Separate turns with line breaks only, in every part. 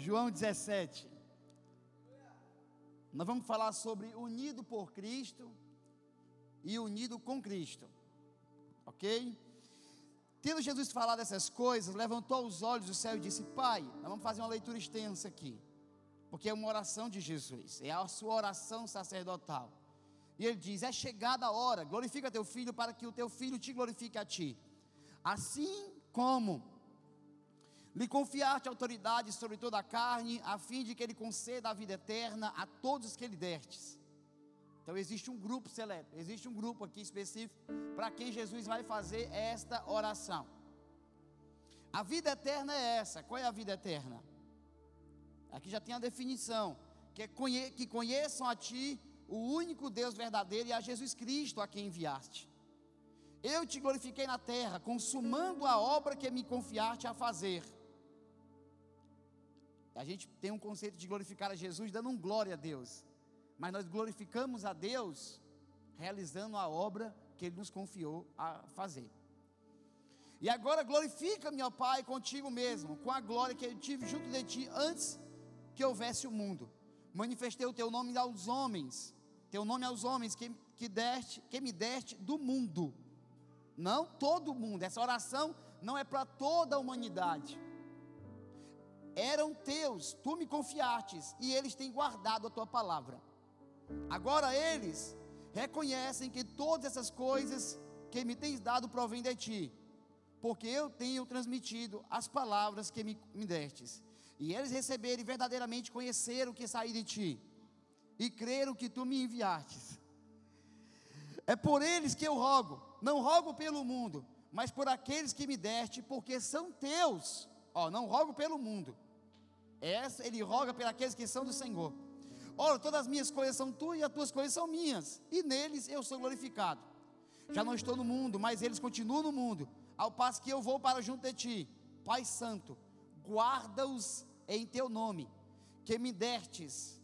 João 17. Nós vamos falar sobre unido por Cristo e unido com Cristo. Ok? Tendo Jesus falado essas coisas, levantou os olhos do céu e disse: Pai, nós vamos fazer uma leitura extensa aqui, porque é uma oração de Jesus, é a sua oração sacerdotal. E ele diz: É chegada a hora, glorifica teu filho para que o teu filho te glorifique a ti. Assim como lhe confiaste autoridade sobre toda a carne, a fim de que ele conceda a vida eterna a todos que lhe destes. Então existe um grupo seleto, existe um grupo aqui específico para quem Jesus vai fazer esta oração. A vida eterna é essa. Qual é a vida eterna? Aqui já tem a definição, que, é conhe que conheçam a ti o único Deus verdadeiro e a Jesus Cristo a quem enviaste. Eu te glorifiquei na terra, consumando a obra que me confiaste a fazer. A gente tem um conceito de glorificar a Jesus dando um glória a Deus, mas nós glorificamos a Deus realizando a obra que Ele nos confiou a fazer. E agora glorifica, meu Pai, contigo mesmo, com a glória que eu tive junto de ti antes que houvesse o mundo. Manifestei o teu nome aos homens, teu nome aos homens que, que, deste, que me deste do mundo. Não todo mundo, essa oração não é para toda a humanidade eram teus, tu me confiastes, e eles têm guardado a tua palavra. Agora eles reconhecem que todas essas coisas que me tens dado provêm de ti, porque eu tenho transmitido as palavras que me, me destes. E eles receberam e verdadeiramente conheceram que saí de ti, e creram que tu me enviastes. É por eles que eu rogo, não rogo pelo mundo, mas por aqueles que me deste, porque são teus Ó, não rogo pelo mundo. Essa ele roga por aqueles que são do Senhor. Ora, todas as minhas coisas são tuas e as tuas coisas são minhas, e neles eu sou glorificado. Já não estou no mundo, mas eles continuam no mundo, ao passo que eu vou para junto de ti. Pai Santo, guarda-os em teu nome, que me destes,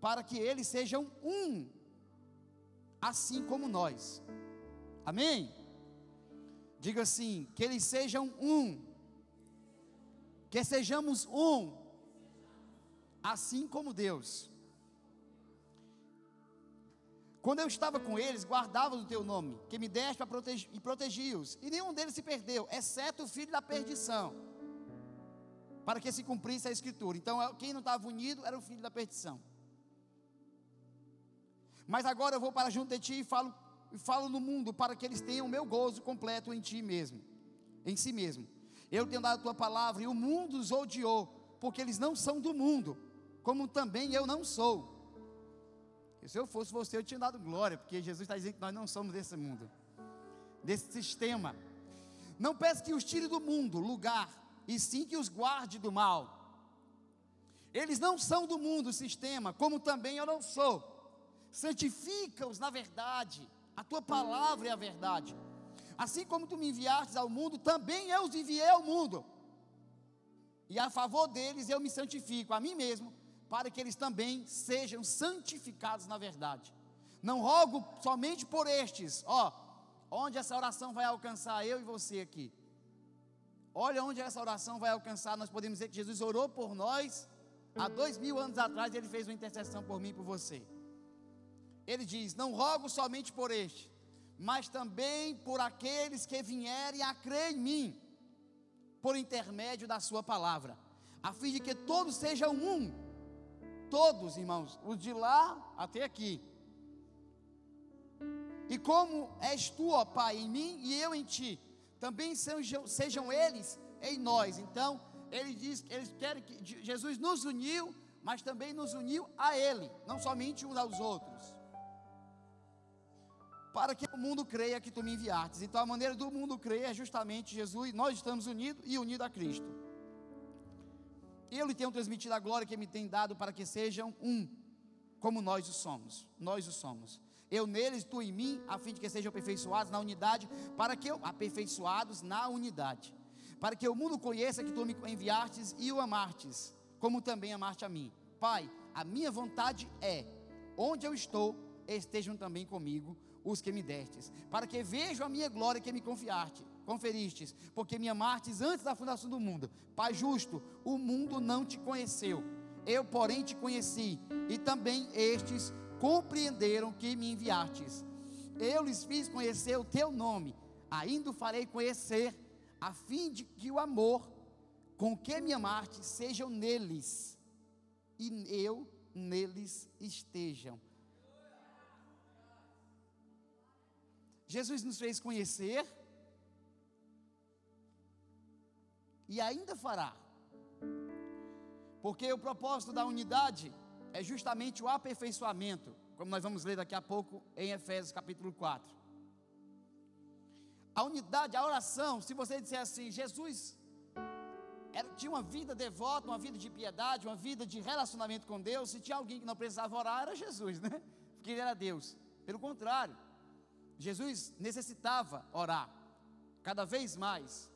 para que eles sejam um, assim como nós. Amém? Diga assim: que eles sejam um que sejamos um, assim como Deus. Quando eu estava com eles, guardava o teu nome, que me deste para proteger, e protegi-os, e nenhum deles se perdeu, exceto o filho da perdição, para que se cumprisse a escritura. Então, quem não estava unido era o filho da perdição. Mas agora eu vou para junto de ti e falo, e falo no mundo, para que eles tenham o meu gozo completo em ti mesmo, em si mesmo. Eu tenho dado a tua palavra e o mundo os odiou, porque eles não são do mundo, como também eu não sou. E se eu fosse você, eu tinha dado glória, porque Jesus está dizendo que nós não somos desse mundo, desse sistema. Não peço que os tire do mundo, lugar, e sim que os guarde do mal. Eles não são do mundo, sistema, como também eu não sou. Santifica-os na verdade, a tua palavra é a verdade. Assim como tu me enviastes ao mundo, também eu os enviei ao mundo. E a favor deles eu me santifico a mim mesmo, para que eles também sejam santificados na verdade. Não rogo somente por estes, ó, onde essa oração vai alcançar eu e você aqui. Olha onde essa oração vai alcançar. Nós podemos dizer que Jesus orou por nós há dois mil anos atrás. Ele fez uma intercessão por mim e por você. Ele diz: Não rogo somente por este, mas também por aqueles que vierem a crer em mim, por intermédio da Sua palavra, a fim de que todos sejam um, todos, irmãos, os de lá até aqui. E como és tu, ó Pai, em mim e eu em ti, também sejam, sejam eles em nós. Então, ele diz, eles querem que Jesus nos uniu, mas também nos uniu a Ele, não somente uns aos outros para que o mundo creia que tu me enviaste. Então a maneira do mundo crer é justamente Jesus, nós estamos unidos e unidos a Cristo. Eu lhe tenho transmitido a glória que me tem dado para que sejam um, como nós o somos. Nós o somos. Eu neles, tu em mim, a fim de que sejam aperfeiçoados na unidade, para que eu aperfeiçoados na unidade, para que o mundo conheça que tu me enviastes e o amastes, como também amaste a mim. Pai, a minha vontade é, onde eu estou, estejam também comigo os que me destes, para que vejam a minha glória que me confiaste, conferistes, porque me amastes antes da fundação do mundo. Pai justo, o mundo não te conheceu, eu, porém, te conheci, e também estes compreenderam que me enviastes. Eu lhes fiz conhecer o teu nome, ainda o farei conhecer, a fim de que o amor com que me amaste sejam neles, e eu neles estejam. Jesus nos fez conhecer e ainda fará. Porque o propósito da unidade é justamente o aperfeiçoamento, como nós vamos ler daqui a pouco em Efésios capítulo 4. A unidade, a oração, se você disser assim, Jesus era, tinha uma vida devota, uma vida de piedade, uma vida de relacionamento com Deus, se tinha alguém que não precisava orar, era Jesus, né? Porque ele era Deus. Pelo contrário, Jesus necessitava orar cada vez mais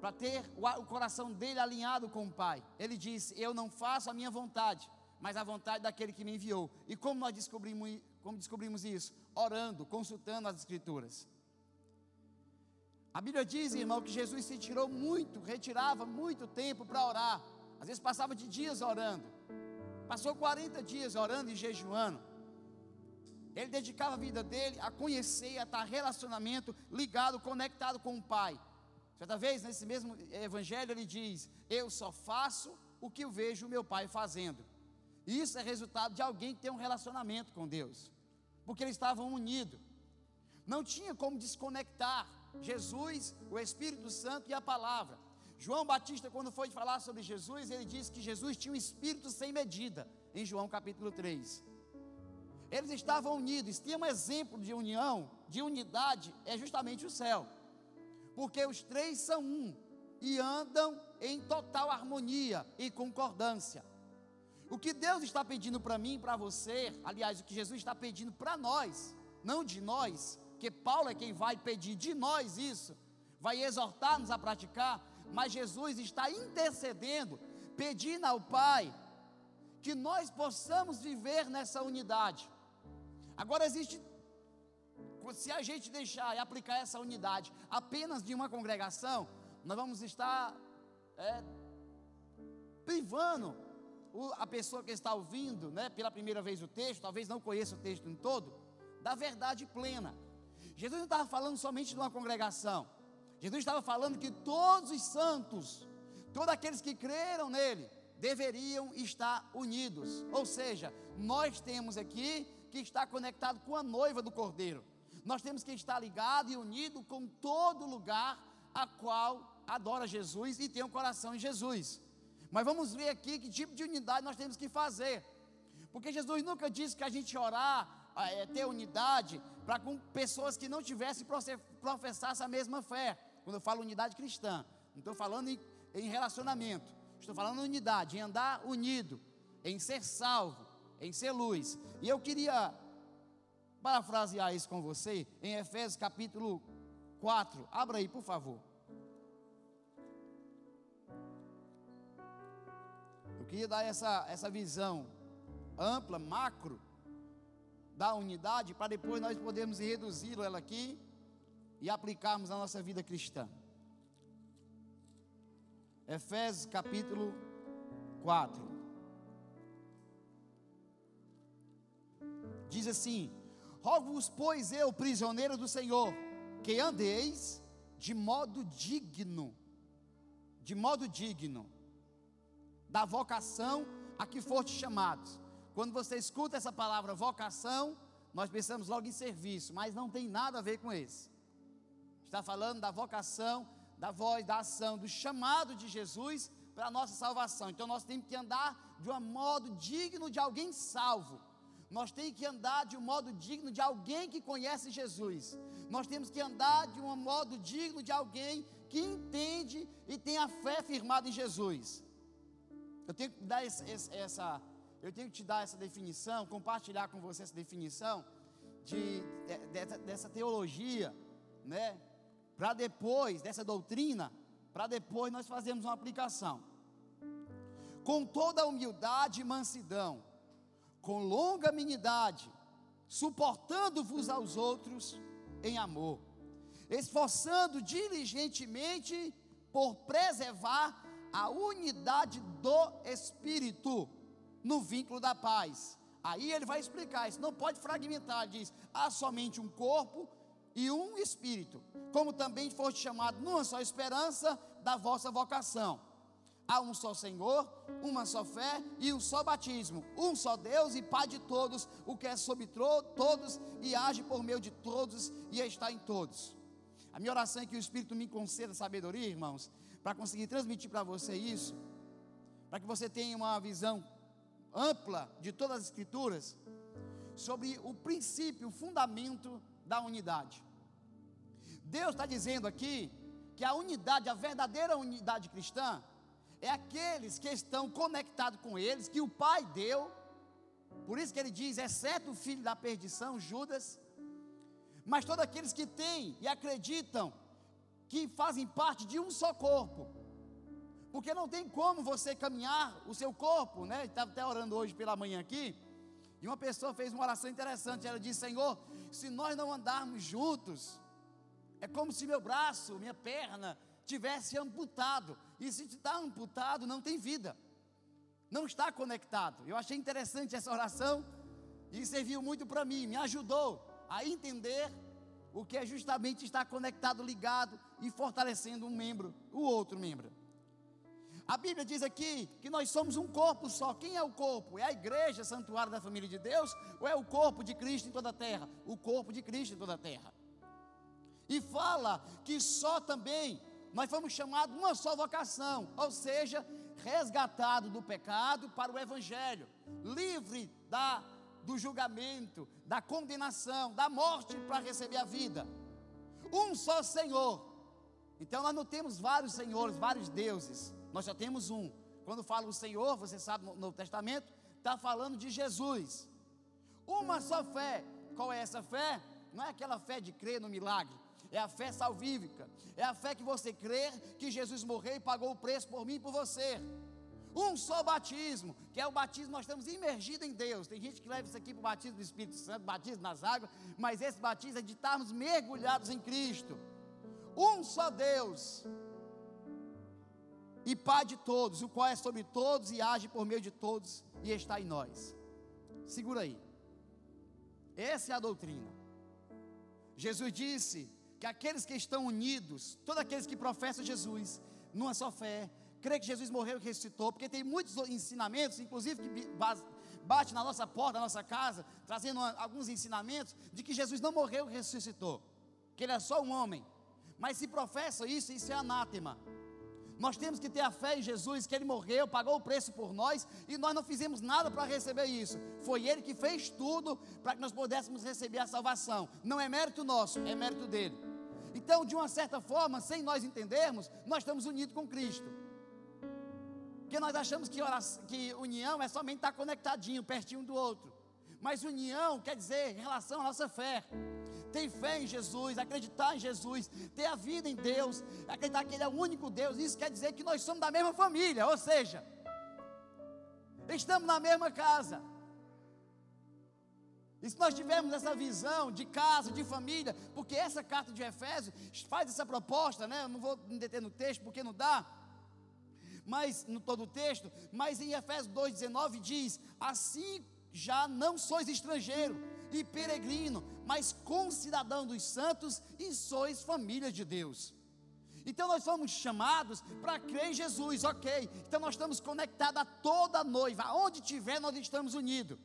para ter o, coração dele alinhado com o Pai. Ele disse: Eu não faço a minha vontade, mas a vontade daquele que me enviou. E como nós descobrimos, como descobrimos isso? Orando, consultando as Escrituras. A Bíblia diz, irmão, que Jesus se tirou muito, retirava muito tempo para orar. Às vezes passava de dias orando. Passou 40 dias orando e jejuando. Ele dedicava a vida dele a conhecer, a estar relacionamento ligado, conectado com o Pai. Certa vez, nesse mesmo evangelho, ele diz: Eu só faço o que eu vejo meu pai fazendo. Isso é resultado de alguém que tem um relacionamento com Deus, porque eles estavam unidos. Não tinha como desconectar Jesus, o Espírito Santo e a palavra. João Batista, quando foi falar sobre Jesus, ele disse que Jesus tinha um espírito sem medida, em João capítulo 3. Eles estavam unidos, tinha um exemplo de união, de unidade, é justamente o céu porque os três são um e andam em total harmonia e concordância. O que Deus está pedindo para mim para você, aliás, o que Jesus está pedindo para nós, não de nós, que Paulo é quem vai pedir de nós isso, vai exortar-nos a praticar, mas Jesus está intercedendo, pedindo ao Pai que nós possamos viver nessa unidade. Agora existe se a gente deixar e aplicar essa unidade apenas de uma congregação, nós vamos estar é, privando a pessoa que está ouvindo, né, pela primeira vez o texto, talvez não conheça o texto em todo, da verdade plena. Jesus não estava falando somente de uma congregação. Jesus estava falando que todos os santos, todos aqueles que creram nele, deveriam estar unidos. Ou seja, nós temos aqui que estar conectado com a noiva do Cordeiro. Nós temos que estar ligado e unido com todo lugar a qual adora Jesus e tem um coração em Jesus. Mas vamos ver aqui que tipo de unidade nós temos que fazer. Porque Jesus nunca disse que a gente orar, é, ter unidade, para com pessoas que não tivessem professasse a mesma fé. Quando eu falo unidade cristã, não estou falando em, em relacionamento, estou falando em unidade, em andar unido, em ser salvo, em ser luz. E eu queria parafrasear isso com você em Efésios capítulo 4. Abra aí, por favor. Eu queria dar essa, essa visão ampla, macro, da unidade, para depois nós podermos reduzi-la ela aqui e aplicarmos na nossa vida cristã. Efésios capítulo 4. Diz assim: Rogo-vos, pois eu, prisioneiro do Senhor, que andeis de modo digno, de modo digno, da vocação a que foste chamados. Quando você escuta essa palavra vocação, nós pensamos logo em serviço, mas não tem nada a ver com esse. Está falando da vocação, da voz, da ação, do chamado de Jesus para a nossa salvação. Então nós temos que andar de um modo digno de alguém salvo nós temos que andar de um modo digno de alguém que conhece Jesus. Nós temos que andar de um modo digno de alguém que entende e tem a fé firmada em Jesus. Eu tenho que dar essa, eu tenho que te dar essa definição, compartilhar com você essa definição de, de dessa teologia, né? Para depois dessa doutrina, para depois nós fazermos uma aplicação. Com toda a humildade e mansidão, com longa minidade, suportando-vos aos outros em amor, esforçando diligentemente por preservar a unidade do Espírito no vínculo da paz. Aí ele vai explicar isso, não pode fragmentar, diz: há somente um corpo e um espírito, como também foste chamado numa só esperança da vossa vocação. Há um só Senhor, uma só fé e um só batismo, um só Deus e Pai de todos, o que é sobre todos e age por meio de todos e está em todos. A minha oração é que o Espírito me conceda sabedoria, irmãos, para conseguir transmitir para você isso, para que você tenha uma visão ampla de todas as Escrituras sobre o princípio, o fundamento da unidade. Deus está dizendo aqui que a unidade, a verdadeira unidade cristã, é aqueles que estão conectados com eles, que o Pai deu, por isso que ele diz, exceto o filho da perdição, Judas, mas todos aqueles que têm e acreditam que fazem parte de um só corpo. Porque não tem como você caminhar o seu corpo, né? Estava até orando hoje pela manhã aqui, e uma pessoa fez uma oração interessante. Ela disse: Senhor, se nós não andarmos juntos, é como se meu braço, minha perna, tivesse amputado. E se está amputado, não tem vida, não está conectado. Eu achei interessante essa oração e serviu muito para mim, me ajudou a entender o que é justamente estar conectado, ligado e fortalecendo um membro, o outro membro. A Bíblia diz aqui que nós somos um corpo só. Quem é o corpo? É a igreja, santuário da família de Deus? Ou é o corpo de Cristo em toda a terra? O corpo de Cristo em toda a terra. E fala que só também nós fomos chamados uma só vocação, ou seja, resgatado do pecado para o evangelho, livre da do julgamento, da condenação, da morte para receber a vida. Um só Senhor. Então nós não temos vários senhores, vários deuses. Nós só temos um. Quando fala o Senhor, você sabe no Novo Testamento, está falando de Jesus. Uma só fé. Qual é essa fé? Não é aquela fé de crer no milagre. É a fé salvífica. É a fé que você crer que Jesus morreu e pagou o preço por mim e por você um só batismo, que é o batismo, nós estamos imergidos em Deus. Tem gente que leva isso aqui para o batismo do Espírito Santo, batismo nas águas, mas esse batismo é de estarmos mergulhados em Cristo. Um só Deus e Pai de todos, o qual é sobre todos e age por meio de todos e está em nós. Segura aí. Essa é a doutrina. Jesus disse que aqueles que estão unidos, todos aqueles que professam Jesus, numa só fé, crê que Jesus morreu e ressuscitou, porque tem muitos ensinamentos, inclusive que bate na nossa porta, na nossa casa, trazendo alguns ensinamentos de que Jesus não morreu e ressuscitou, que ele é só um homem. Mas se professa isso, isso é anátema. Nós temos que ter a fé em Jesus, que Ele morreu, pagou o preço por nós, e nós não fizemos nada para receber isso. Foi Ele que fez tudo para que nós pudéssemos receber a salvação. Não é mérito nosso, é mérito dele. Então, de uma certa forma, sem nós entendermos, nós estamos unidos com Cristo. Porque nós achamos que, oração, que união é somente estar conectadinho, pertinho um do outro. Mas união quer dizer em relação à nossa fé. Ter fé em Jesus, acreditar em Jesus, ter a vida em Deus, acreditar que Ele é o único Deus. Isso quer dizer que nós somos da mesma família, ou seja, estamos na mesma casa. E se nós tivermos essa visão de casa, de família, porque essa carta de Efésios faz essa proposta, né? Eu não vou me deter no texto porque não dá mas no todo o texto, mas em Efésios 2,19 diz: Assim já não sois estrangeiro e peregrino, mas concidadão dos santos e sois família de Deus. Então nós somos chamados para crer em Jesus, ok. Então nós estamos conectados a toda noiva, aonde tiver nós estamos unidos.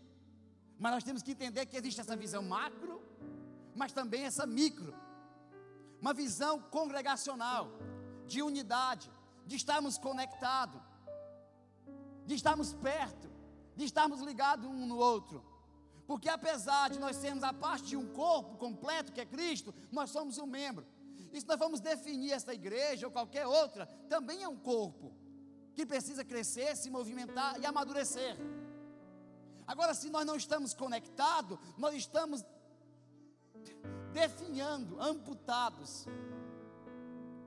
Mas nós temos que entender que existe essa visão macro, mas também essa micro. Uma visão congregacional, de unidade, de estarmos conectados, de estarmos perto, de estarmos ligados um no outro. Porque apesar de nós sermos a parte de um corpo completo que é Cristo, nós somos um membro. E se nós vamos definir essa igreja ou qualquer outra, também é um corpo que precisa crescer, se movimentar e amadurecer. Agora, se nós não estamos conectados, nós estamos definhando, amputados,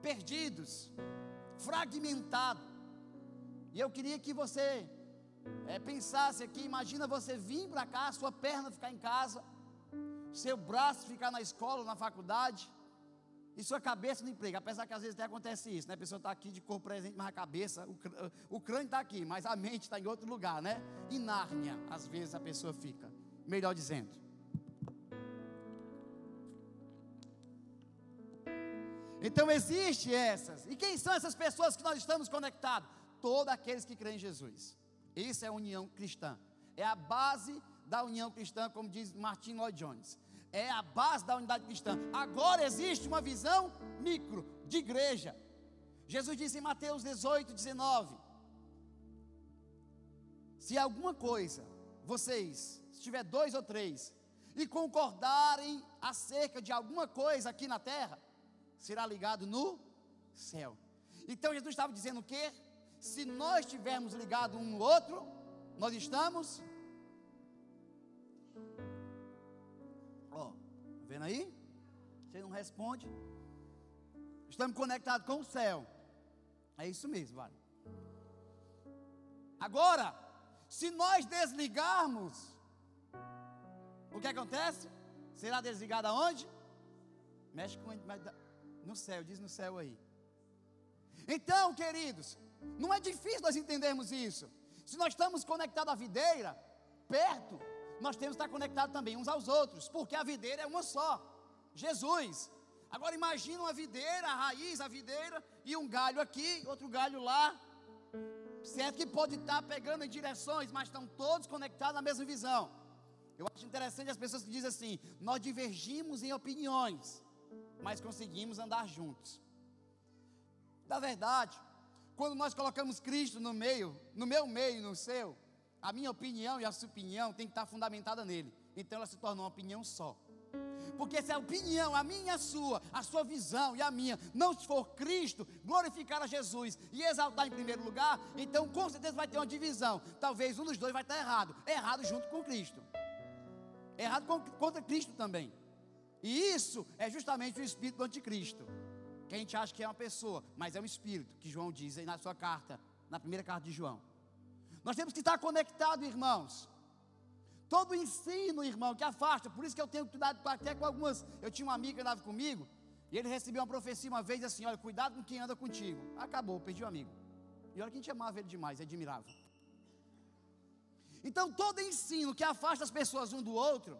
perdidos fragmentado. E eu queria que você é, pensasse aqui, imagina você vir para cá, sua perna ficar em casa, seu braço ficar na escola, na faculdade, e sua cabeça no emprego, apesar que às vezes até acontece isso, né? A pessoa está aqui de corpo presente, mas a cabeça, o, crânio está aqui, mas a mente está em outro lugar, né? Em Nárnia, às vezes a pessoa fica, melhor dizendo. Então existe essas. E quem são essas pessoas que nós estamos conectados? Todos aqueles que creem em Jesus. Isso é a união cristã. É a base da união cristã, como diz Martin Lloyd Jones é a base da unidade cristã. Agora existe uma visão micro de igreja. Jesus disse em Mateus 18, 19: Se alguma coisa, vocês, se tiver dois ou três, e concordarem acerca de alguma coisa aqui na terra, será ligado no céu. Então Jesus estava dizendo o quê? Se nós estivermos ligados um no outro, nós estamos Ó, tá vendo aí? Você não responde. Estamos conectados com o céu. É isso mesmo, vale. Agora, se nós desligarmos, o que acontece? Será desligado aonde? Mexe com no céu, diz no céu aí. Então, queridos, não é difícil nós entendermos isso. Se nós estamos conectados à videira, perto, nós temos que estar conectados também uns aos outros, porque a videira é uma só, Jesus. Agora imagina uma videira, a raiz, a videira, e um galho aqui, outro galho lá. Certo que pode estar pegando em direções, mas estão todos conectados na mesma visão. Eu acho interessante as pessoas que dizem assim: nós divergimos em opiniões, mas conseguimos andar juntos. Da verdade, quando nós colocamos Cristo no meio, no meu meio, no seu, a minha opinião e a sua opinião tem que estar fundamentada nele. Então ela se torna uma opinião só. Porque se a opinião, a minha e a sua, a sua visão e a minha, não for Cristo, glorificar a Jesus e exaltar em primeiro lugar, então com certeza vai ter uma divisão. Talvez um dos dois vai estar errado. Errado junto com Cristo. Errado contra Cristo também. E isso é justamente o espírito do anticristo. Que a gente acha que é uma pessoa, mas é um espírito, que João diz aí na sua carta, na primeira carta de João. Nós temos que estar conectados, irmãos. Todo ensino, irmão, que afasta. Por isso que eu tenho cuidado até com algumas. Eu tinha uma amiga que andava comigo. E ele recebeu uma profecia uma vez assim: Olha, cuidado com quem anda contigo. Acabou, perdi o um amigo. E olha que a gente amava ele demais, admirava. Então, todo ensino que afasta as pessoas um do outro,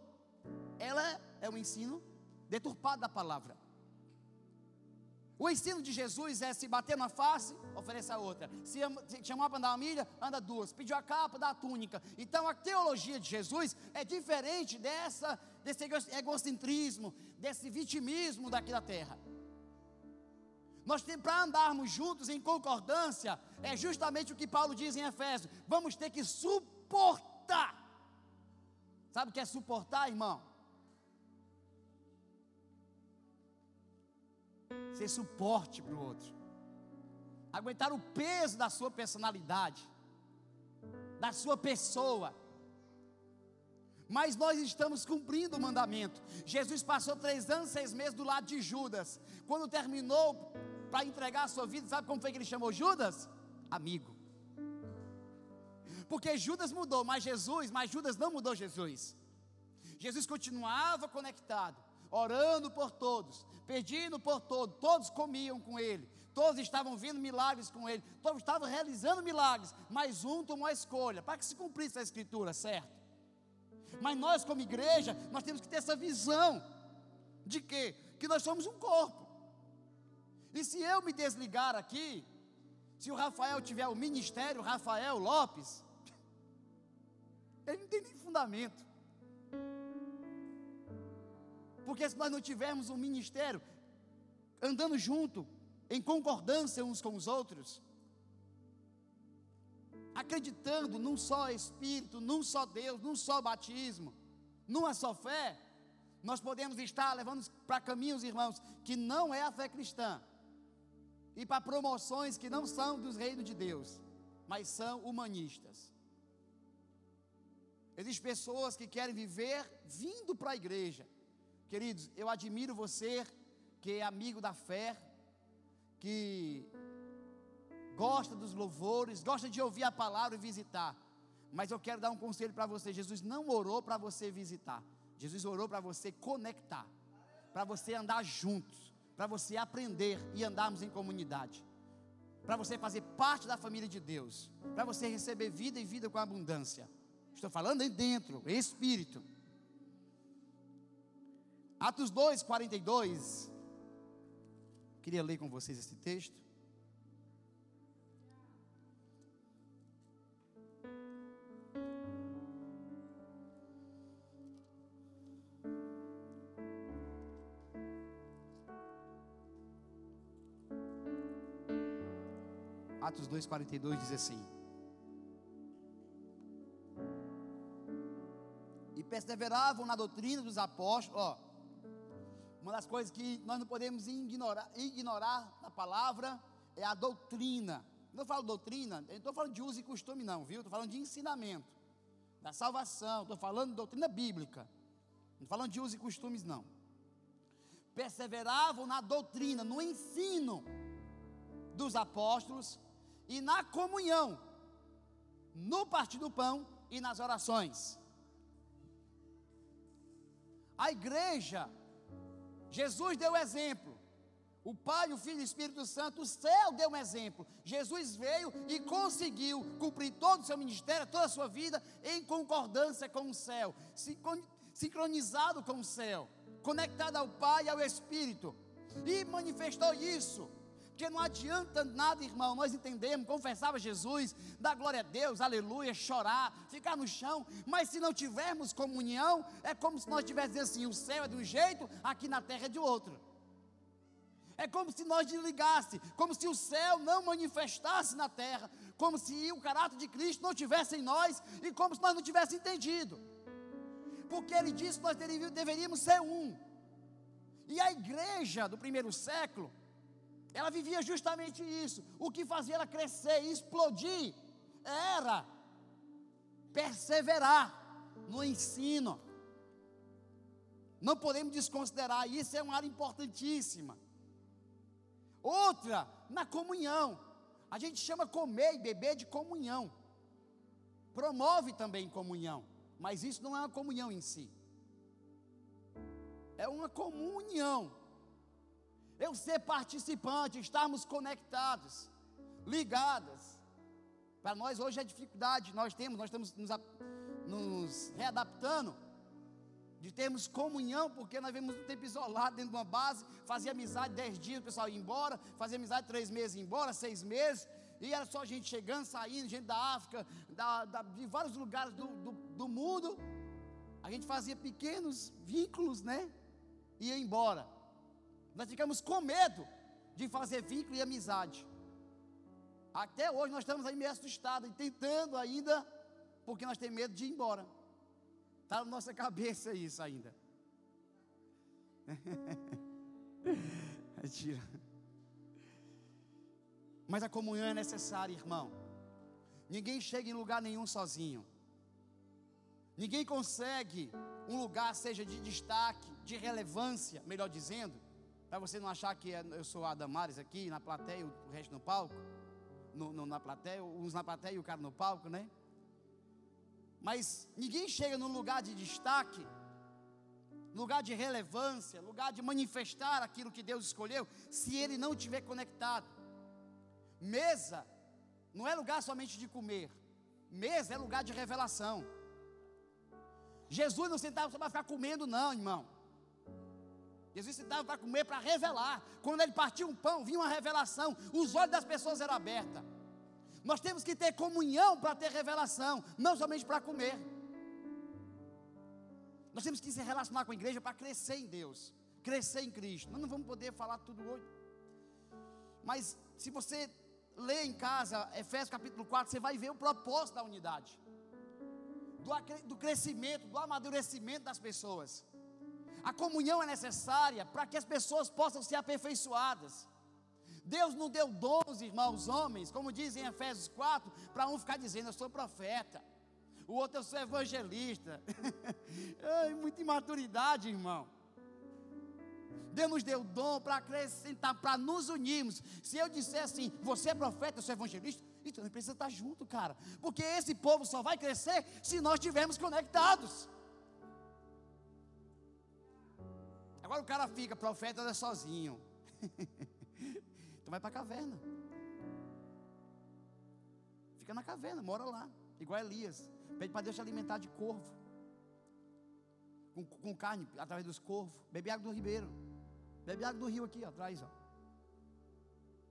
ela é um ensino deturpado da palavra. O ensino de Jesus é se bater na face, oferecer a outra. Se chamar para andar uma milha, anda duas. Pediu a capa, dá a túnica. Então a teologia de Jesus é diferente dessa, desse egocentrismo, desse vitimismo daqui da terra. Nós temos para andarmos juntos em concordância, é justamente o que Paulo diz em Efésios. Vamos ter que suportar. Sabe o que é suportar, irmão? Ser suporte para o outro, aguentar o peso da sua personalidade, da sua pessoa. Mas nós estamos cumprindo o mandamento. Jesus passou três anos, seis meses do lado de Judas. Quando terminou para entregar a sua vida, sabe como foi que ele chamou Judas? Amigo. Porque Judas mudou, mas Jesus, mas Judas não mudou Jesus. Jesus continuava conectado, orando por todos, pedindo por todos, todos comiam com ele, todos estavam vendo milagres com ele, todos estavam realizando milagres, mas um tomou a escolha, para que se cumprisse a escritura, certo? Mas nós, como igreja, nós temos que ter essa visão de que? Que nós somos um corpo. E se eu me desligar aqui, se o Rafael tiver o ministério Rafael Lopes, ele não tem nem fundamento. Porque se nós não tivermos um ministério andando junto, em concordância uns com os outros, acreditando num só Espírito, num só Deus, num só batismo, numa só fé, nós podemos estar levando para caminhos, irmãos, que não é a fé cristã, e para promoções que não são dos reinos de Deus, mas são humanistas. Existem pessoas que querem viver vindo para a igreja, Queridos, eu admiro você que é amigo da fé, que gosta dos louvores, gosta de ouvir a palavra e visitar. Mas eu quero dar um conselho para você: Jesus não orou para você visitar, Jesus orou para você conectar, para você andar juntos, para você aprender e andarmos em comunidade, para você fazer parte da família de Deus, para você receber vida e vida com abundância. Estou falando aí dentro, espírito. Atos 2, 42. Queria ler com vocês esse texto. Atos 2,42 diz assim: E perseveravam na doutrina dos apóstolos. Ó, uma das coisas que nós não podemos ignorar, ignorar na palavra é a doutrina. Quando eu falo doutrina, eu não estou falando de uso e costume, não, viu? Estou falando de ensinamento, da salvação, estou falando de doutrina bíblica. Não estou falando de uso e costumes, não. Perseveravam na doutrina, no ensino dos apóstolos e na comunhão, no partir do pão e nas orações. A igreja, Jesus deu exemplo. O Pai, o Filho e o Espírito Santo, o céu deu um exemplo. Jesus veio e conseguiu cumprir todo o seu ministério, toda a sua vida, em concordância com o céu, sincronizado com o céu, conectado ao Pai e ao Espírito, e manifestou isso porque não adianta nada, irmão, nós entendemos, confessava Jesus, dar glória a Deus, aleluia, chorar, ficar no chão, mas se não tivermos comunhão, é como se nós estivéssemos assim: o céu é de um jeito, aqui na terra é de outro. É como se nós desligasse, como se o céu não manifestasse na terra, como se o caráter de Cristo não tivesse em nós e como se nós não tivéssemos entendido. Porque ele disse que nós deveríamos ser um. E a igreja do primeiro século, ela vivia justamente isso. O que fazia ela crescer e explodir era perseverar no ensino. Não podemos desconsiderar, isso é uma área importantíssima. Outra, na comunhão. A gente chama comer e beber de comunhão. Promove também comunhão, mas isso não é uma comunhão em si. É uma comunhão eu ser participante, estarmos conectados, ligados. Para nós hoje é dificuldade, nós temos, nós estamos nos, nos readaptando, de termos comunhão, porque nós vemos um tempo isolado dentro de uma base, fazia amizade dez dias, o pessoal ia embora, fazia amizade três meses, ia embora, seis meses, e era só gente chegando, saindo, gente da África, da, da, de vários lugares do, do, do mundo. A gente fazia pequenos vínculos, né? Ia embora. Nós ficamos com medo de fazer vínculo e amizade. Até hoje nós estamos aí meio assustados e tentando ainda, porque nós temos medo de ir embora. Está na nossa cabeça isso ainda. Mentira. Mas a comunhão é necessária, irmão. Ninguém chega em lugar nenhum sozinho. Ninguém consegue um lugar, seja de destaque, de relevância, melhor dizendo, para você não achar que é, eu sou a aqui na plateia, o resto no palco. No, no, na plateia, uns na plateia e o cara no palco, né? Mas ninguém chega num lugar de destaque, lugar de relevância, lugar de manifestar aquilo que Deus escolheu, se ele não estiver conectado. Mesa não é lugar somente de comer, mesa é lugar de revelação. Jesus não sentava só para ficar comendo, não, irmão. Jesus sentava para comer, para revelar. Quando ele partia um pão, vinha uma revelação. Os olhos das pessoas eram abertos. Nós temos que ter comunhão para ter revelação, não somente para comer. Nós temos que se relacionar com a igreja para crescer em Deus, crescer em Cristo. Nós não vamos poder falar tudo hoje. Mas se você lê em casa Efésios capítulo 4, você vai ver o propósito da unidade, do, do crescimento, do amadurecimento das pessoas. A comunhão é necessária para que as pessoas possam ser aperfeiçoadas. Deus não deu dons, irmãos, homens, como dizem em Efésios 4, para um ficar dizendo, eu sou profeta, o outro eu sou evangelista. Ai, muita imaturidade, irmão. Deus nos deu dom para acrescentar, para nos unirmos. Se eu disser assim, você é profeta, eu sou evangelista, então nós precisa estar junto, cara. Porque esse povo só vai crescer se nós estivermos conectados. Agora o cara fica, profeta é sozinho. então vai para a caverna. Fica na caverna, mora lá, igual Elias. Pede para Deus te alimentar de corvo. Com, com, carne, através dos corvos. Bebe água do ribeiro. Bebe água do rio aqui, ó, atrás, ó.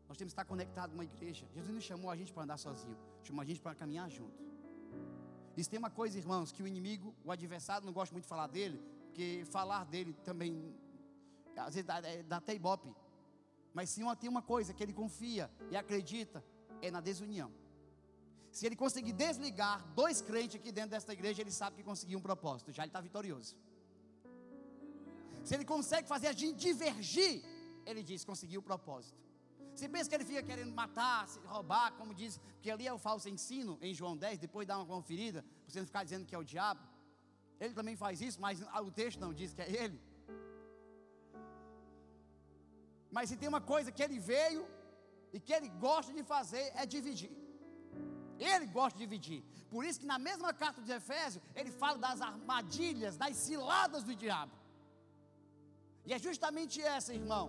Nós temos que estar conectados com uma igreja. Jesus não chamou a gente para andar sozinho, chamou a gente para caminhar junto. Isso tem uma coisa, irmãos, que o inimigo, o adversário, não gosta muito de falar dele, porque falar dele também, às vezes dá, é, dá até ibope. Mas sim, tem uma coisa que ele confia e acredita, é na desunião. Se ele conseguir desligar dois crentes aqui dentro desta igreja, ele sabe que conseguiu um propósito, já ele está vitorioso. Se ele consegue fazer a gente divergir, ele diz: conseguiu o propósito. Você pensa que ele fica querendo matar, roubar, como diz, porque ali é o falso ensino, em João 10, depois dá uma conferida, para você não ficar dizendo que é o diabo. Ele também faz isso, mas o texto não diz que é ele. Mas se tem uma coisa que ele veio e que ele gosta de fazer é dividir. Ele gosta de dividir. Por isso que na mesma carta de Efésios, ele fala das armadilhas, das ciladas do diabo. E é justamente essa, irmão.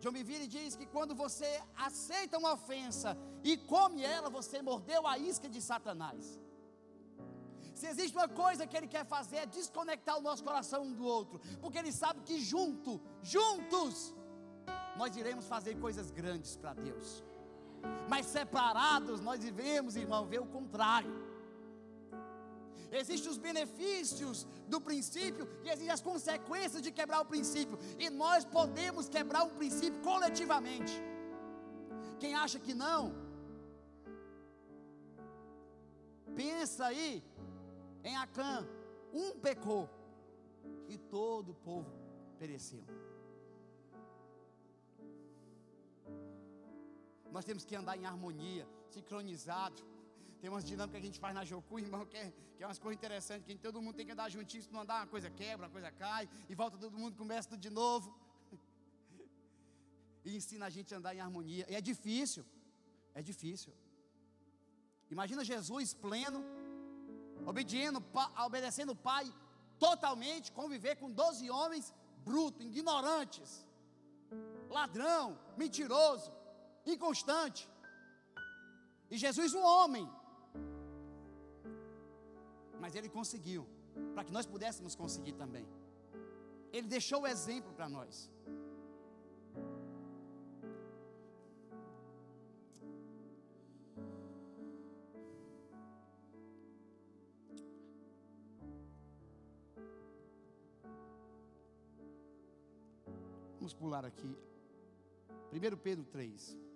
John Biville diz que quando você aceita uma ofensa e come ela, você mordeu a isca de Satanás. Se existe uma coisa que ele quer fazer é desconectar o nosso coração um do outro, porque ele sabe que junto, juntos, nós iremos fazer coisas grandes para Deus. Mas separados, nós devemos, irmão, ver o contrário. Existem os benefícios do princípio e existem as consequências de quebrar o princípio. E nós podemos quebrar um princípio coletivamente. Quem acha que não, pensa aí em Acã. Um pecou e todo o povo pereceu. Nós temos que andar em harmonia, sincronizado. Tem umas dinâmicas que a gente faz na Jocu, irmão, que é, que é umas coisas interessantes, que todo mundo tem que andar juntinho, se não andar, uma coisa quebra, uma coisa cai, e volta todo mundo, começa tudo de novo. E ensina a gente a andar em harmonia. E é difícil, é difícil. Imagina Jesus pleno, obedecendo, obedecendo o Pai totalmente, conviver com 12 homens brutos, ignorantes, ladrão, mentiroso, inconstante. E Jesus, um homem, mas ele conseguiu, para que nós pudéssemos conseguir também. Ele deixou o exemplo para nós. Vamos pular aqui. 1 Pedro 3.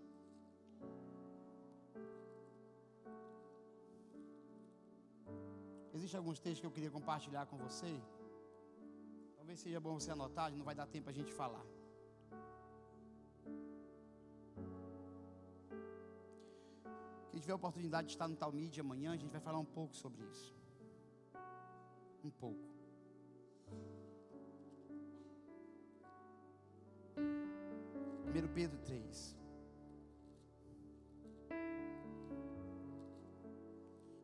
Existem alguns textos que eu queria compartilhar com você. Talvez seja bom você anotar, não vai dar tempo a gente falar. Quem tiver a oportunidade de estar no Talmide amanhã, a gente vai falar um pouco sobre isso. Um pouco. Primeiro Pedro 3.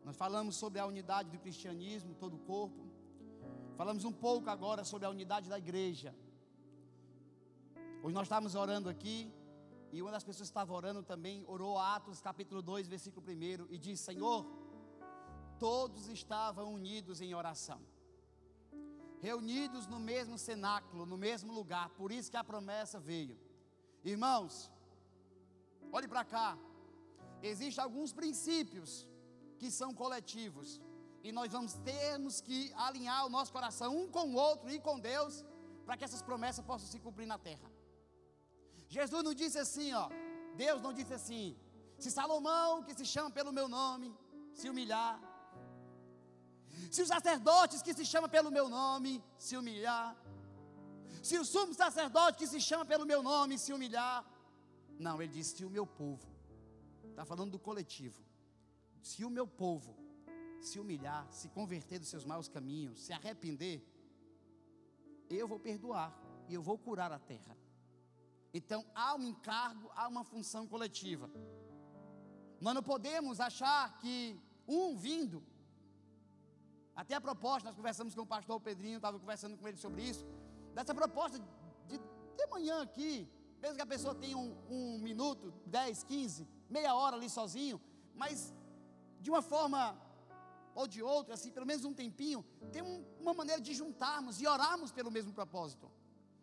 Nós falamos sobre a unidade do cristianismo, todo o corpo. Falamos um pouco agora sobre a unidade da igreja. Hoje nós estávamos orando aqui, e uma das pessoas que estava orando também orou Atos capítulo 2, versículo 1, e disse: Senhor, todos estavam unidos em oração, reunidos no mesmo cenáculo, no mesmo lugar, por isso que a promessa veio. Irmãos, olhe para cá, existem alguns princípios que são coletivos. E nós vamos termos que alinhar o nosso coração um com o outro e com Deus, para que essas promessas possam se cumprir na terra. Jesus não disse assim, ó. Deus não disse assim: se Salomão, que se chama pelo meu nome, se humilhar, se os sacerdotes que se chama pelo meu nome se humilhar, se o sumo sacerdote que se chama pelo meu nome se humilhar, não, ele disse: se o meu povo, está falando do coletivo, se o meu povo se humilhar, se converter dos seus maus caminhos, se arrepender, eu vou perdoar e eu vou curar a terra. Então há um encargo, há uma função coletiva. Nós não podemos achar que um vindo, até a proposta, nós conversamos com o pastor Pedrinho, estava conversando com ele sobre isso, dessa proposta de de manhã aqui, mesmo que a pessoa tenha um, um minuto, 10, 15, meia hora ali sozinho, mas de uma forma ou de outra, assim, pelo menos um tempinho, tem um, uma maneira de juntarmos e orarmos pelo mesmo propósito,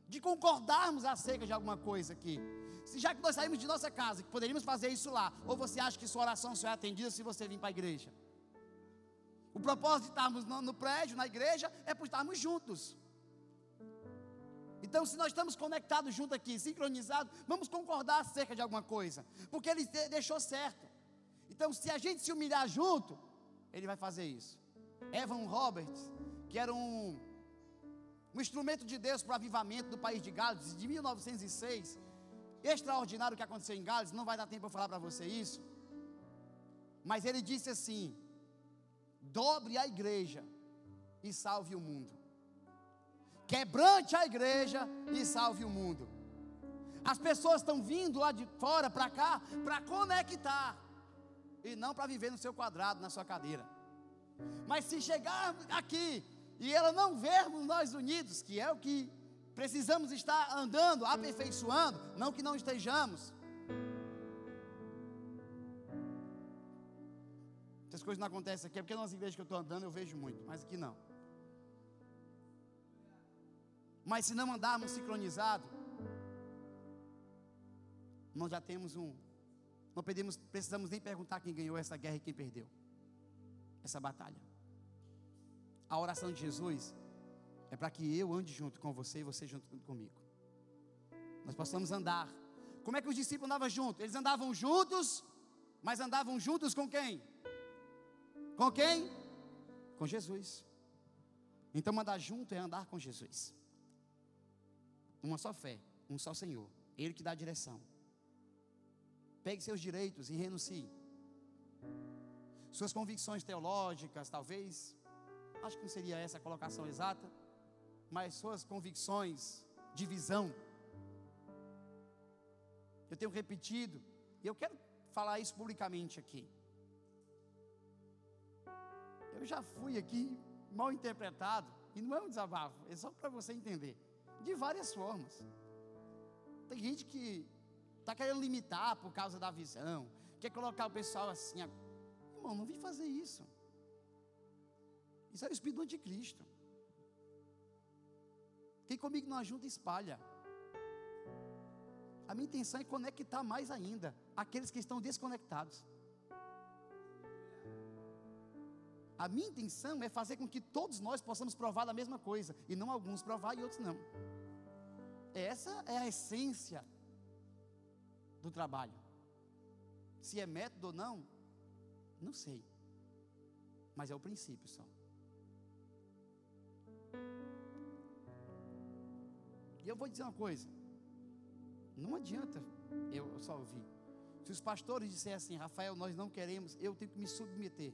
de concordarmos acerca de alguma coisa aqui. Se já que nós saímos de nossa casa, que poderíamos fazer isso lá, ou você acha que sua oração só é atendida se você vir para a igreja? O propósito de estarmos no, no prédio, na igreja, é por estarmos juntos. Então, se nós estamos conectados juntos aqui, sincronizados, vamos concordar acerca de alguma coisa, porque Ele deixou certo. Então, se a gente se humilhar junto, Ele vai fazer isso. Evan Roberts, que era um, um instrumento de Deus para o avivamento do país de Gales, de 1906, extraordinário que aconteceu em Gales, não vai dar tempo para falar para você isso, mas ele disse assim: dobre a igreja e salve o mundo. Quebrante a igreja e salve o mundo. As pessoas estão vindo lá de fora para cá para conectar e não para viver no seu quadrado, na sua cadeira. Mas se chegar aqui e ela não vermos nós unidos, que é o que precisamos estar andando, aperfeiçoando, não que não estejamos, Essas coisas não acontecem aqui, é porque nas igrejas que eu estou andando eu vejo muito, mas aqui não. Mas se não andarmos sincronizados, nós já temos um. Não pedimos, precisamos nem perguntar quem ganhou essa guerra e quem perdeu essa batalha. A oração de Jesus é para que eu ande junto com você e você junto comigo. Nós possamos andar. Como é que os discípulos andavam juntos? Eles andavam juntos, mas andavam juntos com quem? Com quem? Com Jesus. Então andar junto é andar com Jesus. Uma só fé, um só Senhor. Ele que dá a direção. Pegue seus direitos e renuncie. Suas convicções teológicas, talvez, acho que não seria essa a colocação exata, mas suas convicções de visão. Eu tenho repetido, e eu quero falar isso publicamente aqui. Eu já fui aqui mal interpretado, e não é um desabafo, é só para você entender, de várias formas. Tem gente que está querendo limitar por causa da visão, quer colocar o pessoal assim, irmão, não vim fazer isso. Isso é o espírito do anticristo. Quem comigo não ajunta, espalha. A minha intenção é conectar mais ainda aqueles que estão desconectados. A minha intenção é fazer com que todos nós possamos provar da mesma coisa, e não alguns provar e outros não. Essa é a essência do trabalho. Se é método ou não, não sei. Mas é o princípio só. E eu vou dizer uma coisa: não adianta eu só ouvir. Se os pastores disserem assim, Rafael, nós não queremos, eu tenho que me submeter.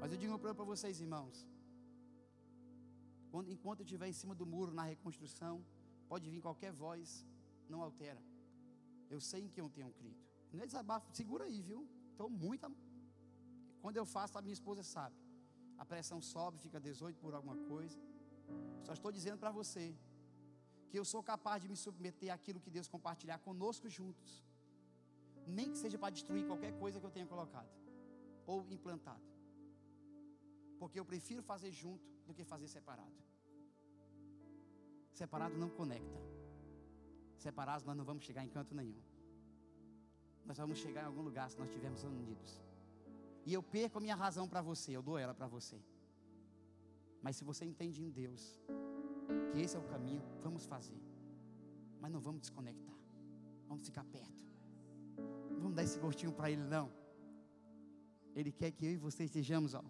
Mas eu digo para vocês, irmãos. Enquanto eu estiver em cima do muro na reconstrução, pode vir qualquer voz, não altera. Eu sei em quem eu tenho crido. Não é desabafo, segura aí, viu? Estou muito. Quando eu faço, a minha esposa sabe. A pressão sobe, fica 18 por alguma coisa. Só estou dizendo para você que eu sou capaz de me submeter àquilo que Deus compartilhar conosco juntos. Nem que seja para destruir qualquer coisa que eu tenha colocado ou implantado. Porque eu prefiro fazer junto do que fazer separado. Separado não conecta. Separados nós não vamos chegar em canto nenhum. Nós vamos chegar em algum lugar se nós estivermos unidos. E eu perco a minha razão para você, eu dou ela para você. Mas se você entende em Deus que esse é o caminho, vamos fazer. Mas não vamos desconectar. Vamos ficar perto. Não vamos dar esse gostinho para Ele, não. Ele quer que eu e você estejamos, ó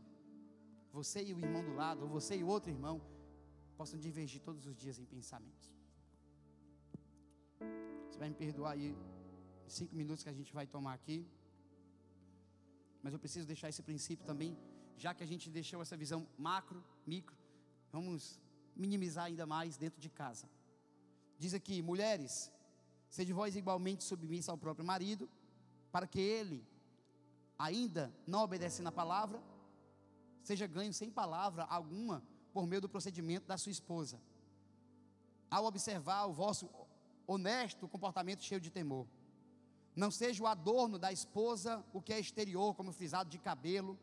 você e o irmão do lado, ou você e o outro irmão, possam divergir todos os dias em pensamentos. Você vai me perdoar aí, cinco minutos que a gente vai tomar aqui. Mas eu preciso deixar esse princípio também, já que a gente deixou essa visão macro, micro, vamos minimizar ainda mais dentro de casa. Diz aqui: mulheres, sede vós igualmente submissa ao próprio marido, para que ele, ainda não obedecendo a palavra, seja ganho sem palavra alguma por meio do procedimento da sua esposa. Ao observar o vosso honesto, comportamento cheio de temor. Não seja o adorno da esposa o que é exterior, como frisado de cabelo,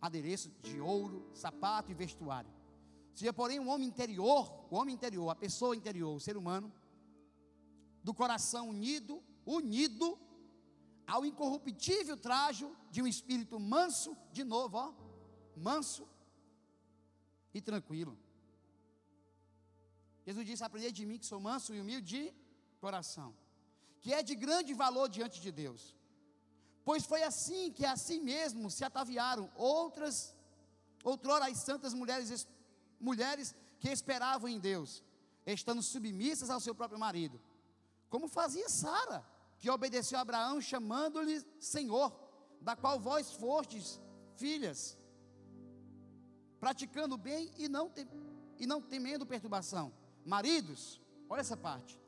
adereço de ouro, sapato e vestuário. Seja, porém, um homem interior, o homem interior, a pessoa interior, o ser humano, do coração unido, unido ao incorruptível trajo de um espírito manso, de novo, ó, manso e tranquilo. Jesus disse: Aprendei de mim que sou manso e humilde de coração, que é de grande valor diante de Deus. Pois foi assim que assim mesmo se ataviaram outras, outrora as santas mulheres, mulheres que esperavam em Deus, estando submissas ao seu próprio marido, como fazia Sara, que obedeceu a Abraão, chamando-lhe Senhor, da qual vós fostes filhas, praticando bem e não, e não temendo perturbação. Maridos, olha essa parte.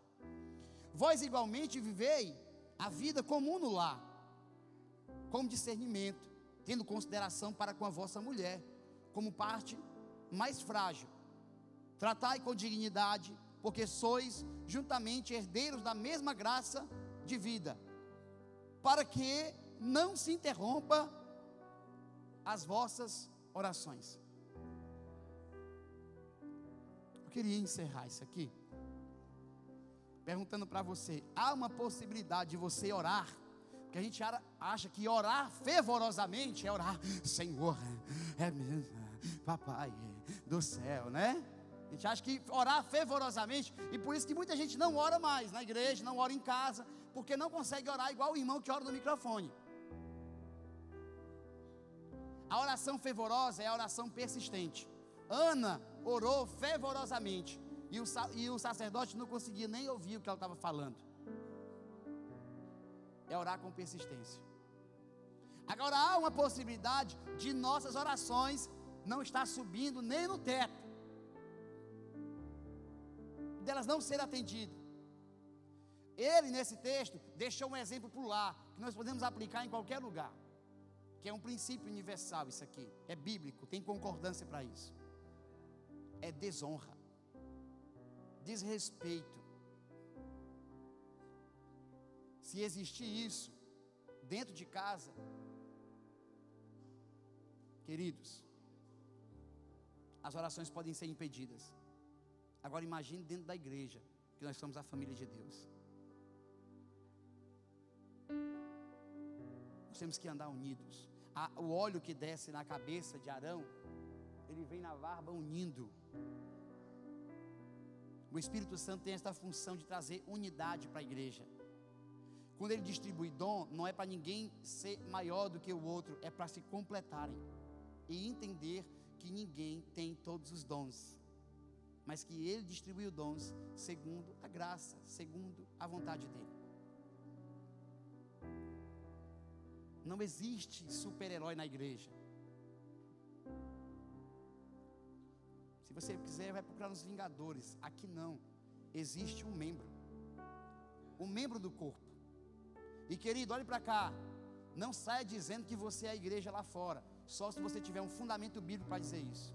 Vós igualmente vivei a vida comum no lar, com discernimento, tendo consideração para com a vossa mulher, como parte mais frágil. Tratai com dignidade, porque sois juntamente herdeiros da mesma graça de vida, para que não se interrompa as vossas orações. Eu queria encerrar isso aqui perguntando para você: há uma possibilidade de você orar? Porque a gente acha que orar fervorosamente é orar, Senhor, é mesmo, Papai do céu, né? A gente acha que orar fervorosamente, e por isso que muita gente não ora mais na igreja, não ora em casa, porque não consegue orar igual o irmão que ora no microfone. A oração fervorosa é a oração persistente. Ana orou fervorosamente. E o, e o sacerdote não conseguia nem ouvir o que ela estava falando. É orar com persistência. Agora há uma possibilidade de nossas orações não estar subindo nem no teto. Delas não ser atendidas. Ele, nesse texto, deixou um exemplo para lar, que nós podemos aplicar em qualquer lugar. Que é um princípio universal, isso aqui. É bíblico, tem concordância para isso é desonra, desrespeito. Se existir isso dentro de casa, queridos, as orações podem ser impedidas. Agora imagine dentro da igreja, que nós somos a família de Deus. Nós temos que andar unidos. o óleo que desce na cabeça de Arão, ele vem na barba unindo. O Espírito Santo tem esta função de trazer unidade para a igreja. Quando ele distribui dom, não é para ninguém ser maior do que o outro, é para se completarem e entender que ninguém tem todos os dons, mas que ele distribuiu dons segundo a graça, segundo a vontade dele. Não existe super-herói na igreja. Se você quiser, vai procurar nos Vingadores. Aqui não. Existe um membro. Um membro do corpo. E querido, olhe para cá. Não saia dizendo que você é a igreja lá fora. Só se você tiver um fundamento bíblico para dizer isso.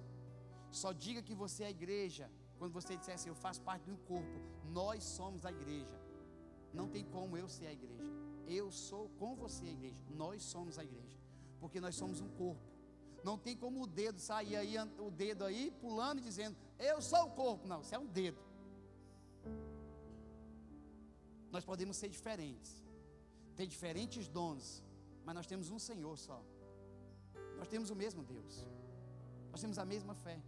Só diga que você é a igreja quando você disser assim: Eu faço parte do corpo. Nós somos a igreja. Não tem como eu ser a igreja. Eu sou com você a igreja. Nós somos a igreja. Porque nós somos um corpo. Não tem como o dedo sair aí, o dedo aí, pulando e dizendo, eu sou o corpo. Não, isso é um dedo. Nós podemos ser diferentes, ter diferentes dons, mas nós temos um Senhor só. Nós temos o mesmo Deus. Nós temos a mesma fé.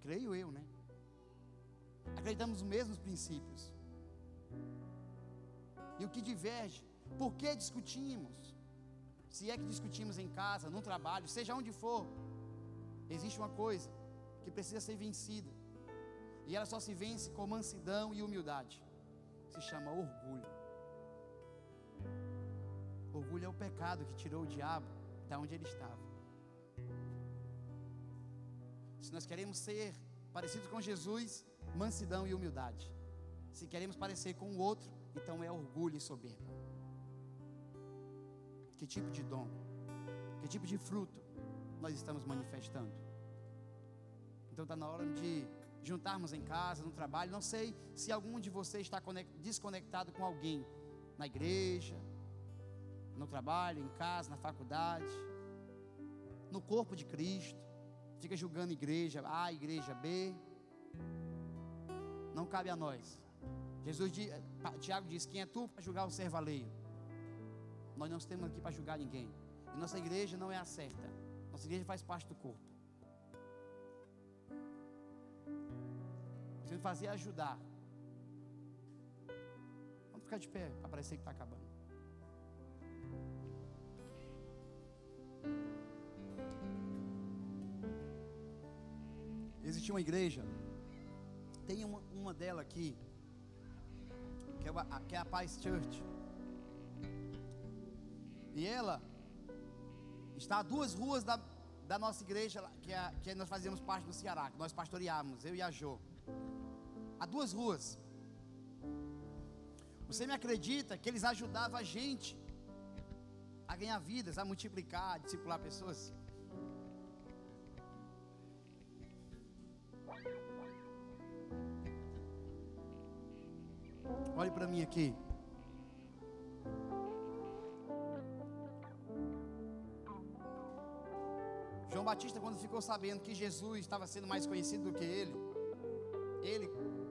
Creio eu, né? Acreditamos nos mesmos princípios. E o que diverge? Por que discutimos? Se é que discutimos em casa, no trabalho, seja onde for, existe uma coisa que precisa ser vencida. E ela só se vence com mansidão e humildade. Se chama orgulho. Orgulho é o pecado que tirou o diabo da onde ele estava. Se nós queremos ser parecidos com Jesus, mansidão e humildade. Se queremos parecer com o outro, então é orgulho e soberba. Que tipo de dom? Que tipo de fruto nós estamos manifestando? Então está na hora de juntarmos em casa, no trabalho. Não sei se algum de vocês está desconectado com alguém na igreja, no trabalho, em casa, na faculdade, no corpo de Cristo. Fica julgando igreja A, igreja B. Não cabe a nós. Jesus, Tiago diz: Quem é tu para julgar o servo alheio? Nós não estamos aqui para julgar ninguém. E nossa igreja não é a certa. Nossa igreja faz parte do corpo. Você fazer ajudar. Vamos ficar de pé para parecer que está acabando. Existia uma igreja, tem uma, uma dela aqui, que é, a, que é a Paz Church. E ela está a duas ruas da, da nossa igreja, que, é, que nós fazíamos parte do Ceará, que nós pastoreávamos, eu e a Jo. A duas ruas. Você me acredita que eles ajudavam a gente a ganhar vidas, a multiplicar, a discipular pessoas? Olhe para mim aqui. João Batista, quando ficou sabendo que Jesus estava sendo mais conhecido do que ele, ele,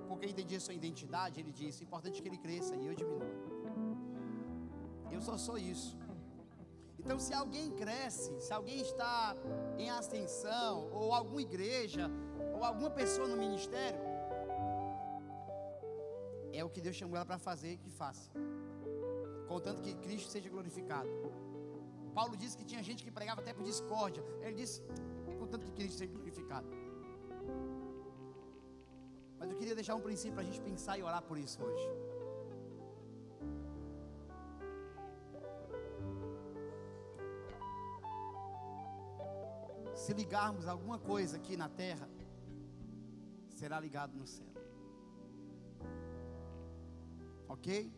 porque entendia sua identidade, ele disse: importante que ele cresça e eu diminua. Eu só sou isso. Então, se alguém cresce, se alguém está em ascensão, ou alguma igreja, ou alguma pessoa no ministério, é o que Deus chamou ela para fazer, que faça, contanto que Cristo seja glorificado. Paulo disse que tinha gente que pregava até por discórdia. Ele disse, contanto que Cristo seja glorificado. Mas eu queria deixar um princípio para a gente pensar e orar por isso hoje. Se ligarmos alguma coisa aqui na terra, será ligado no céu. Ok?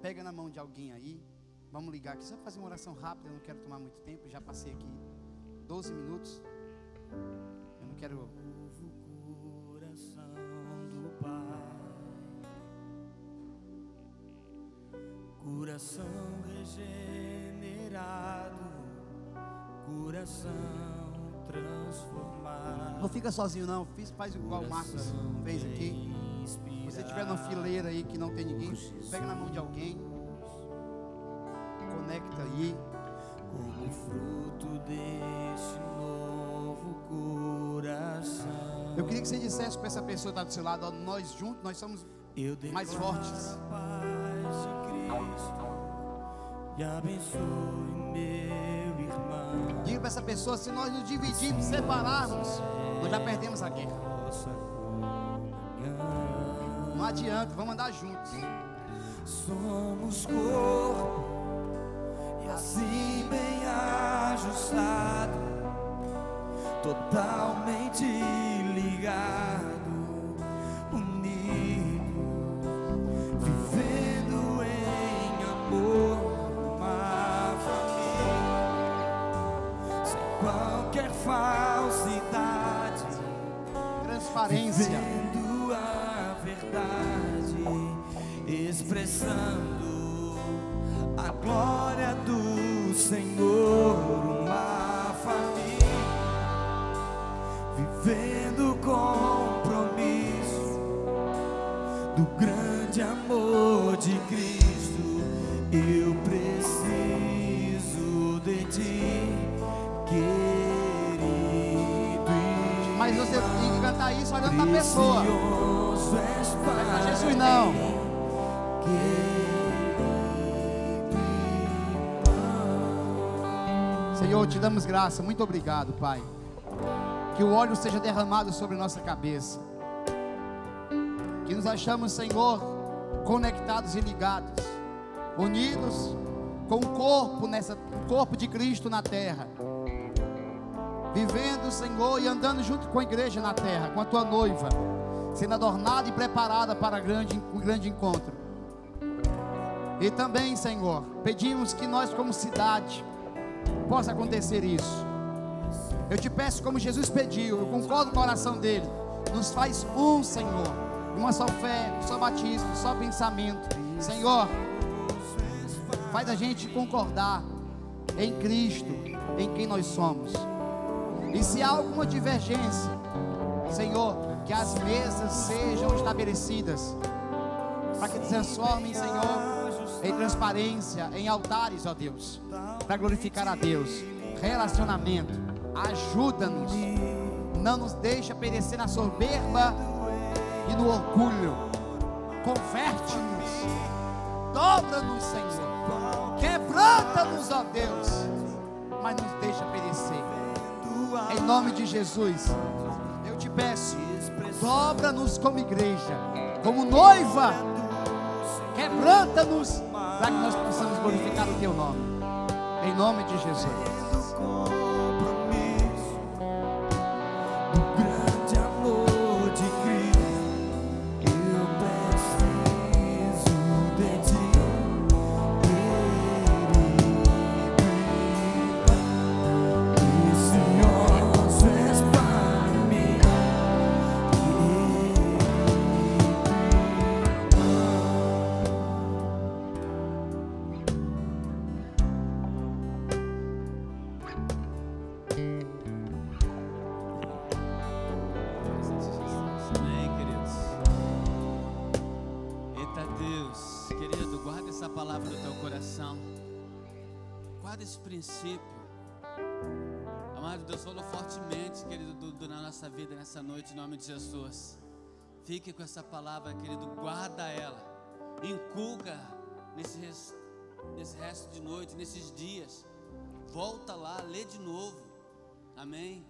Pega na mão de alguém aí. Vamos ligar aqui, só fazer uma oração rápida, eu não quero tomar muito tempo, já passei aqui 12 minutos. Eu não quero.
coração do Pai, coração regenerado, coração transformado.
Não fica sozinho, não. Fiz, faz igual o Marcos fez aqui. Se você estiver numa fileira aí que não tem ninguém, pega na mão de alguém aí.
Como fruto desse novo coração.
Eu queria que você dissesse para essa pessoa que está do seu lado, ó, nós juntos, nós somos mais fortes.
E abençoe meu irmão.
Diga para essa pessoa: se nós nos dividirmos, separarmos, nós já perdemos a guerra. Não adianta, vamos andar juntos.
Somos corpo assim bem ajustado, totalmente ligado, unido, vivendo em amor, uma família, sem qualquer falsidade,
transparência,
vivendo a verdade, expressando grande amor de Cristo. Eu preciso de ti, querido.
Mas você tem que cantar isso olhando para a pessoa. Não é Jesus não. Senhor, te damos graça, muito obrigado, Pai. Que o óleo seja derramado sobre nossa cabeça. Que nos achamos, Senhor, conectados e ligados, unidos com o corpo nessa o corpo de Cristo na terra. Vivendo, Senhor, e andando junto com a igreja na terra, com a tua noiva, sendo adornada e preparada para grande, um grande encontro. E também, Senhor, pedimos que nós, como cidade, possa acontecer isso. Eu te peço, como Jesus pediu, eu concordo com a oração dele, Nos faz um, Senhor. Uma só fé, um só batismo, um só pensamento. Senhor, faz a gente concordar em Cristo, em quem nós somos. E se há alguma divergência, Senhor, que as mesas sejam estabelecidas, para que transformem, Senhor, em transparência, em altares, ó Deus, para glorificar a Deus. Relacionamento, ajuda-nos, não nos deixa perecer na soberba e no orgulho. Converte-nos, dobra-nos, Senhor, quebranta-nos, ó Deus, mas nos deixa perecer. Em nome de Jesus, eu te peço, dobra-nos como igreja, como noiva, quebranta-nos, para que nós possamos glorificar o teu nome. Em nome de Jesus.
Fique com essa palavra, querido, guarda ela. Inculca nesse, nesse resto de noite, nesses dias. Volta lá, lê de novo. Amém?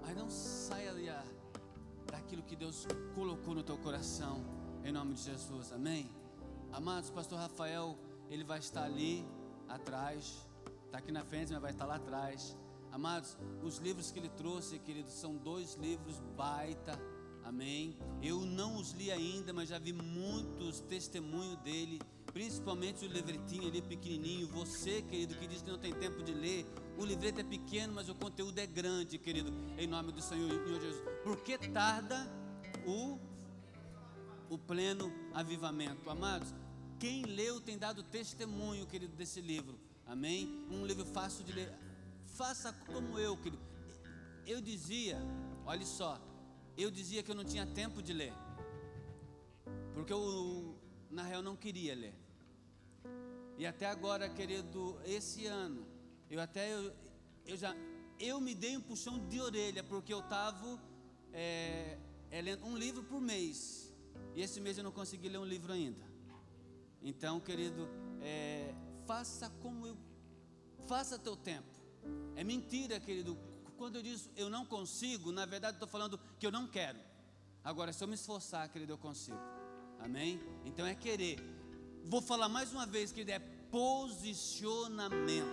Mas não saia ah, daquilo que Deus colocou no teu coração, em nome de Jesus, amém? Amados, pastor Rafael, ele vai estar ali atrás, está aqui na frente, mas vai estar lá atrás. Amados, os livros que ele trouxe, queridos, são dois livros baita, amém? Eu não os li ainda, mas já vi muitos testemunhos dele, principalmente o livretinho ali pequenininho. Você, querido, que diz que não tem tempo de ler, o livreto é pequeno, mas o conteúdo é grande, querido, em nome do Senhor, Jesus. Por que tarda o, o pleno avivamento? Amados, quem leu tem dado testemunho, querido, desse livro, amém? Um livro fácil de ler. Faça como eu, querido. Eu dizia, olha só, eu dizia que eu não tinha tempo de ler, porque eu, na real, não queria ler. E até agora, querido, esse ano, eu até eu, eu já eu me dei um puxão de orelha porque eu estava é, é, lendo um livro por mês e esse mês eu não consegui ler um livro ainda. Então, querido, é, faça como eu faça teu tempo. É mentira, querido. Quando eu digo eu não consigo, na verdade estou falando que eu não quero. Agora, se eu me esforçar, querido, eu consigo. Amém? Então é querer. Vou falar mais uma vez, querido, é posicionamento.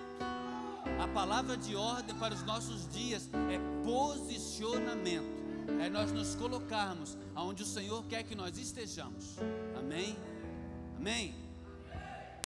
A palavra de ordem para os nossos dias é posicionamento. É nós nos colocarmos aonde o Senhor quer que nós estejamos. Amém? Amém?